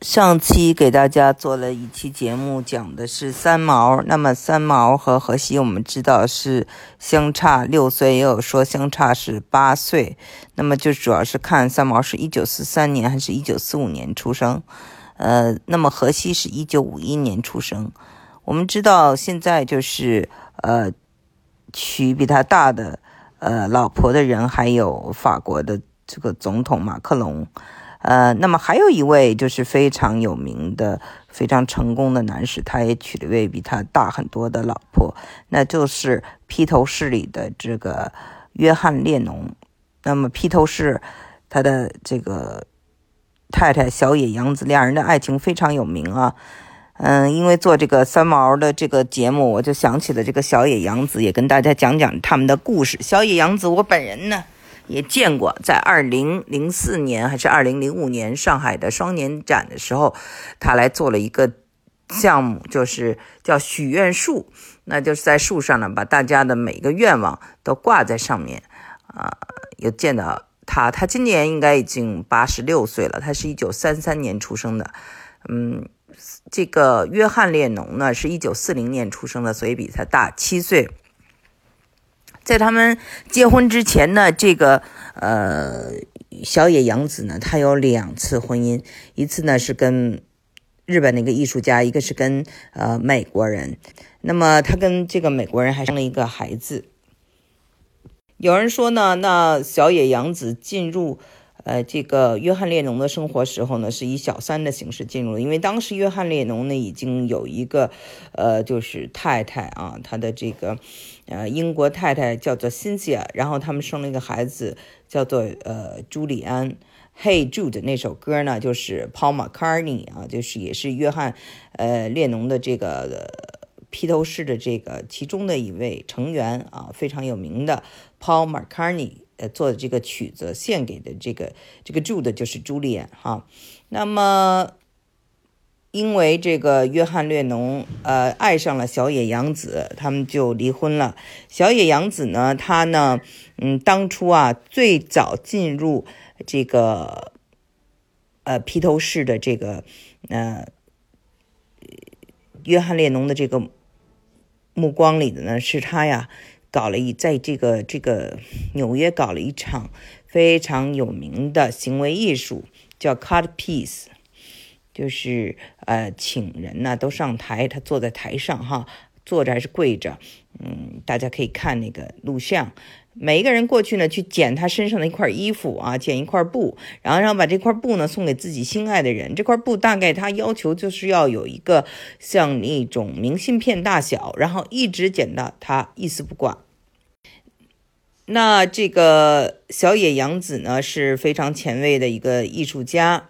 上期给大家做了一期节目，讲的是三毛。那么三毛和荷西，我们知道是相差六岁，也有说相差是八岁。那么就主要是看三毛是一九四三年还是一九四五年出生。呃，那么荷西是一九五一年出生。我们知道现在就是呃娶比他大的呃老婆的人，还有法国的这个总统马克龙。呃，那么还有一位就是非常有名的、非常成功的男士，他也娶了一位比他大很多的老婆，那就是披头士里的这个约翰列侬。那么披头士他的这个太太小野洋子，两人的爱情非常有名啊。嗯，因为做这个三毛的这个节目，我就想起了这个小野洋子，也跟大家讲讲他们的故事。小野洋子，我本人呢。也见过，在二零零四年还是二零零五年上海的双年展的时候，他来做了一个项目，就是叫许愿树，那就是在树上呢，把大家的每个愿望都挂在上面啊。有见到他，他今年应该已经八十六岁了，他是一九三三年出生的。嗯，这个约翰列侬呢，是一九四零年出生的，所以比他大七岁。在他们结婚之前呢，这个呃小野洋子呢，她有两次婚姻，一次呢是跟日本的一个艺术家，一个是跟呃美国人。那么她跟这个美国人还生了一个孩子。有人说呢，那小野洋子进入。呃，这个约翰列侬的生活时候呢，是以小三的形式进入的，因为当时约翰列侬呢已经有一个，呃，就是太太啊，他的这个，呃，英国太太叫做辛西亚，然后他们生了一个孩子叫做呃朱利安。Hey Jude 那首歌呢，就是 Paul McCartney 啊，就是也是约翰，呃，列侬的这个披头士的这个其中的一位成员啊，非常有名的 Paul McCartney。呃，做的这个曲子献给的这个这个 Jude 就是朱丽安哈。那么，因为这个约翰列侬呃爱上了小野洋子，他们就离婚了。小野洋子呢，她呢，嗯，当初啊最早进入这个呃披头士的这个呃约翰列侬的这个目光里的呢，是他呀。搞了一，在这个这个纽约搞了一场非常有名的行为艺术，叫 cut piece，就是呃，请人呢都上台，他坐在台上哈，坐着还是跪着，嗯，大家可以看那个录像。每一个人过去呢，去捡他身上的一块衣服啊，捡一块布，然后让把这块布呢送给自己心爱的人。这块布大概他要求就是要有一个像那种明信片大小，然后一直捡到他一丝不挂。那这个小野洋子呢是非常前卫的一个艺术家。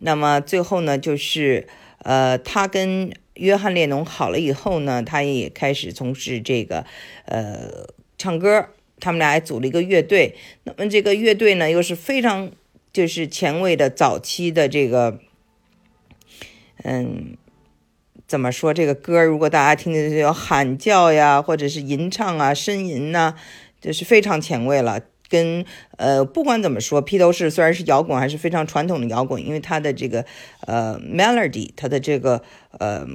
那么最后呢，就是呃，他跟约翰列侬好了以后呢，他也开始从事这个呃唱歌。他们俩还组了一个乐队，那么这个乐队呢，又是非常就是前卫的早期的这个，嗯，怎么说这个歌？如果大家听见有喊叫呀，或者是吟唱啊、呻吟呐，就是非常前卫了。跟呃，不管怎么说，披头士虽然是摇滚，还是非常传统的摇滚，因为它的这个呃 melody，它的这个呃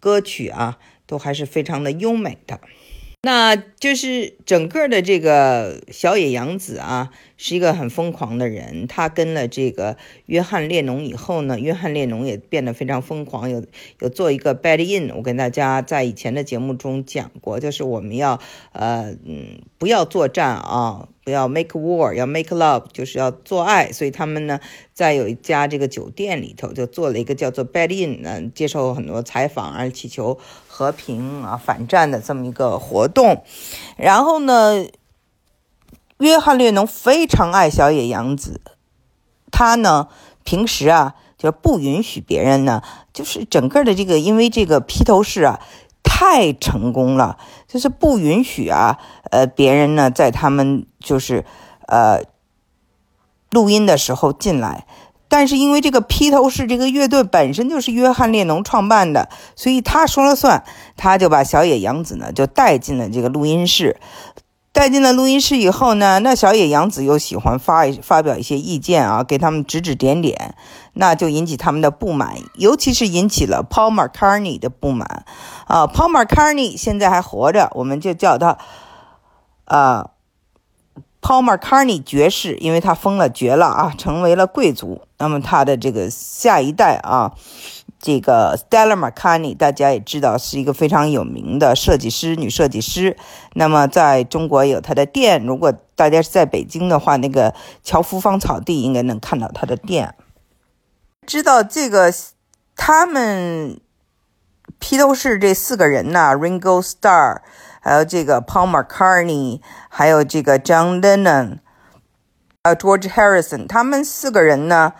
歌曲啊，都还是非常的优美的。那就是整个的这个小野洋子啊，是一个很疯狂的人。他跟了这个约翰列侬以后呢，约翰列侬也变得非常疯狂，有有做一个 bed in。我跟大家在以前的节目中讲过，就是我们要呃嗯不要作战啊。不要 make war，要 make love，就是要做爱。所以他们呢，在有一家这个酒店里头，就做了一个叫做 bed in，嗯，接受很多采访，而祈求和平啊、反战的这么一个活动。然后呢，约翰列侬非常爱小野洋子，他呢平时啊就不允许别人呢，就是整个的这个，因为这个披头士啊。太成功了，就是不允许啊，呃，别人呢在他们就是呃录音的时候进来。但是因为这个披头士这个乐队本身就是约翰列侬创办的，所以他说了算，他就把小野洋子呢就带进了这个录音室。带进了录音室以后呢，那小野洋子又喜欢发发表一些意见啊，给他们指指点点，那就引起他们的不满，尤其是引起了 Paul McCartney 的不满啊。Paul McCartney 现在还活着，我们就叫他啊 Paul McCartney 爵士，因为他封了爵了啊，成为了贵族。那么他的这个下一代啊。这个 Stella Mccarney 大家也知道是一个非常有名的设计师，女设计师。那么在中国有她的店，如果大家是在北京的话，那个乔夫芳草地应该能看到她的店。知道这个，他们披头士这四个人呢，Ringo Starr，还有这个 Paul McCartney，还有这个 John Lennon，呃，George Harrison，他们四个人呢。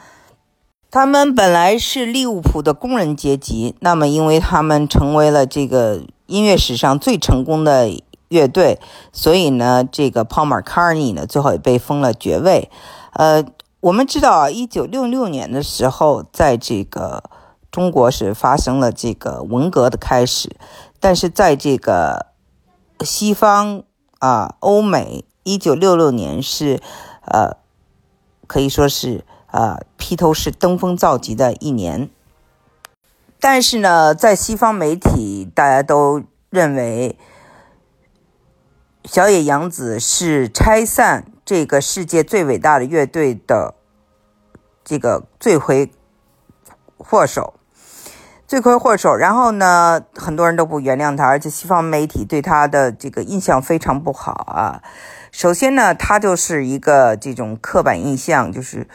他们本来是利物浦的工人阶级，那么因为他们成为了这个音乐史上最成功的乐队，所以呢，这个 Paul McCartney 呢最后也被封了爵位。呃，我们知道啊，一九六六年的时候，在这个中国是发生了这个文革的开始，但是在这个西方啊，欧美，一九六六年是呃，可以说是。啊，披头士登峰造极的一年。但是呢，在西方媒体，大家都认为小野洋子是拆散这个世界最伟大的乐队的这个罪魁祸首，罪魁祸首。然后呢，很多人都不原谅他，而且西方媒体对他的这个印象非常不好啊。首先呢，他就是一个这种刻板印象，就是。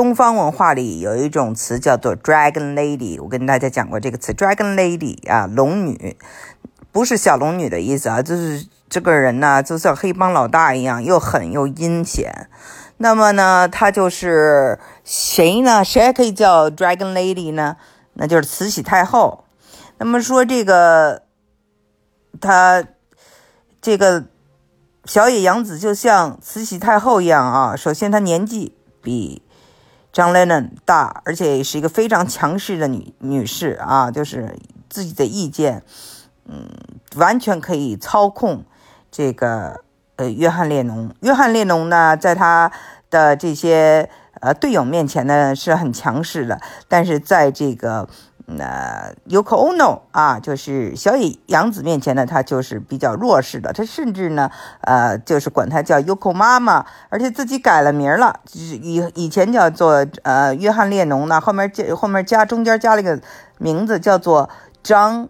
东方文化里有一种词叫做 “dragon lady”，我跟大家讲过这个词，“dragon lady” 啊，龙女，不是小龙女的意思啊，就是这个人呢，就像黑帮老大一样，又狠又阴险。那么呢，他就是谁呢？谁还可以叫 “dragon lady” 呢？那就是慈禧太后。那么说这个，他这个小野洋子就像慈禧太后一样啊。首先，她年纪比。张雷呢大，而且是一个非常强势的女女士啊，就是自己的意见，嗯，完全可以操控这个呃约翰列侬。约翰列侬呢，在他的这些呃队友面前呢是很强势的，但是在这个。那 Yoko Ono 啊，就是小野洋子面前呢，他就是比较弱势的。他甚至呢，呃，就是管他叫 Yoko 妈妈，而且自己改了名了，就是以以前叫做呃约翰列侬呢，后面加后面加中间加了一个名字叫做 John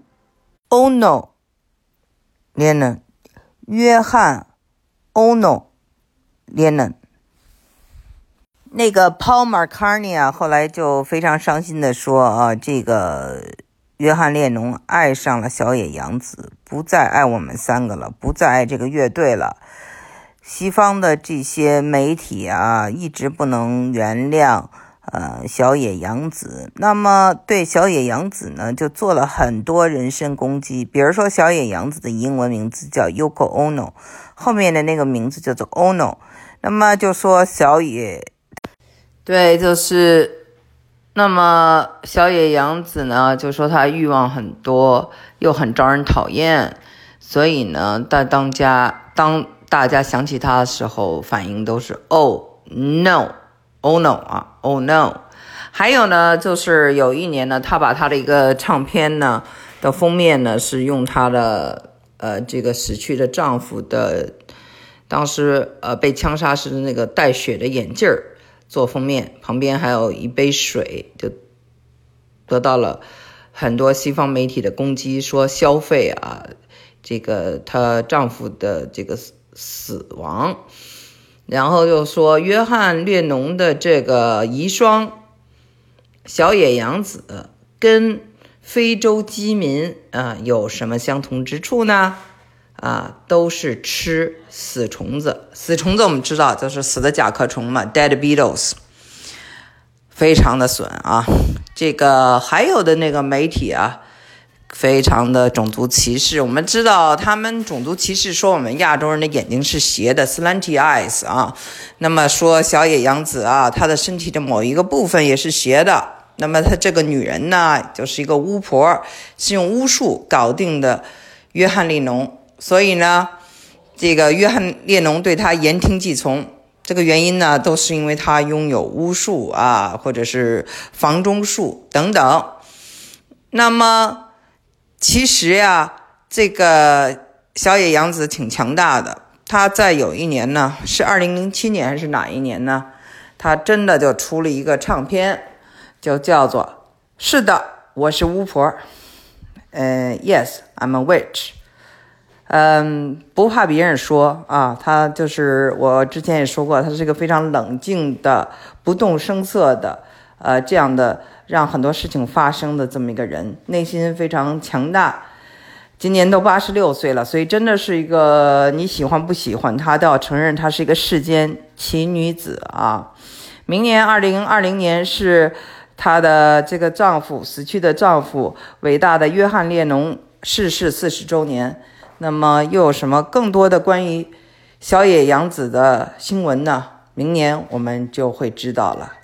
Ono Lennon，约翰 Ono Lennon。那个 Paul McCartney 啊，后来就非常伤心的说啊，这个约翰列侬爱上了小野洋子，不再爱我们三个了，不再爱这个乐队了。西方的这些媒体啊，一直不能原谅呃小野洋子，那么对小野洋子呢，就做了很多人身攻击。比如说，小野洋子的英文名字叫 Yoko Ono，后面的那个名字叫做 Ono，那么就说小野。对，就是，那么小野洋子呢，就说她欲望很多，又很招人讨厌，所以呢，在当家当大家想起她的时候，反应都是 “Oh no，Oh no 啊，Oh no”。还有呢，就是有一年呢，她把她的一个唱片呢的封面呢，是用她的呃这个死去的丈夫的，当时呃被枪杀时的那个带血的眼镜儿。做封面，旁边还有一杯水，就得到了很多西方媒体的攻击，说消费啊，这个她丈夫的这个死死亡，然后又说约翰列侬的这个遗孀小野洋子跟非洲饥民啊有什么相同之处呢？啊，都是吃死虫子。死虫子我们知道就是死的甲壳虫嘛，dead beetles，非常的损啊。这个还有的那个媒体啊，非常的种族歧视。我们知道他们种族歧视，说我们亚洲人的眼睛是斜的，slanty eyes 啊。那么说小野洋子啊，她的身体的某一个部分也是斜的。那么她这个女人呢，就是一个巫婆，是用巫术搞定的约翰利农。所以呢，这个约翰列侬对他言听计从。这个原因呢，都是因为他拥有巫术啊，或者是房中术等等。那么，其实呀，这个小野洋子挺强大的。他在有一年呢，是二零零七年还是哪一年呢？他真的就出了一个唱片，就叫做《是的，我是巫婆》。嗯，Yes，I'm a witch。嗯，不怕别人说啊，他就是我之前也说过，他是一个非常冷静的、不动声色的，呃，这样的让很多事情发生的这么一个人，内心非常强大。今年都八十六岁了，所以真的是一个你喜欢不喜欢他都要承认，他是一个世间奇女子啊。明年二零二零年是她的这个丈夫死去的丈夫，伟大的约翰列侬逝世四十周年。那么又有什么更多的关于小野洋子的新闻呢？明年我们就会知道了。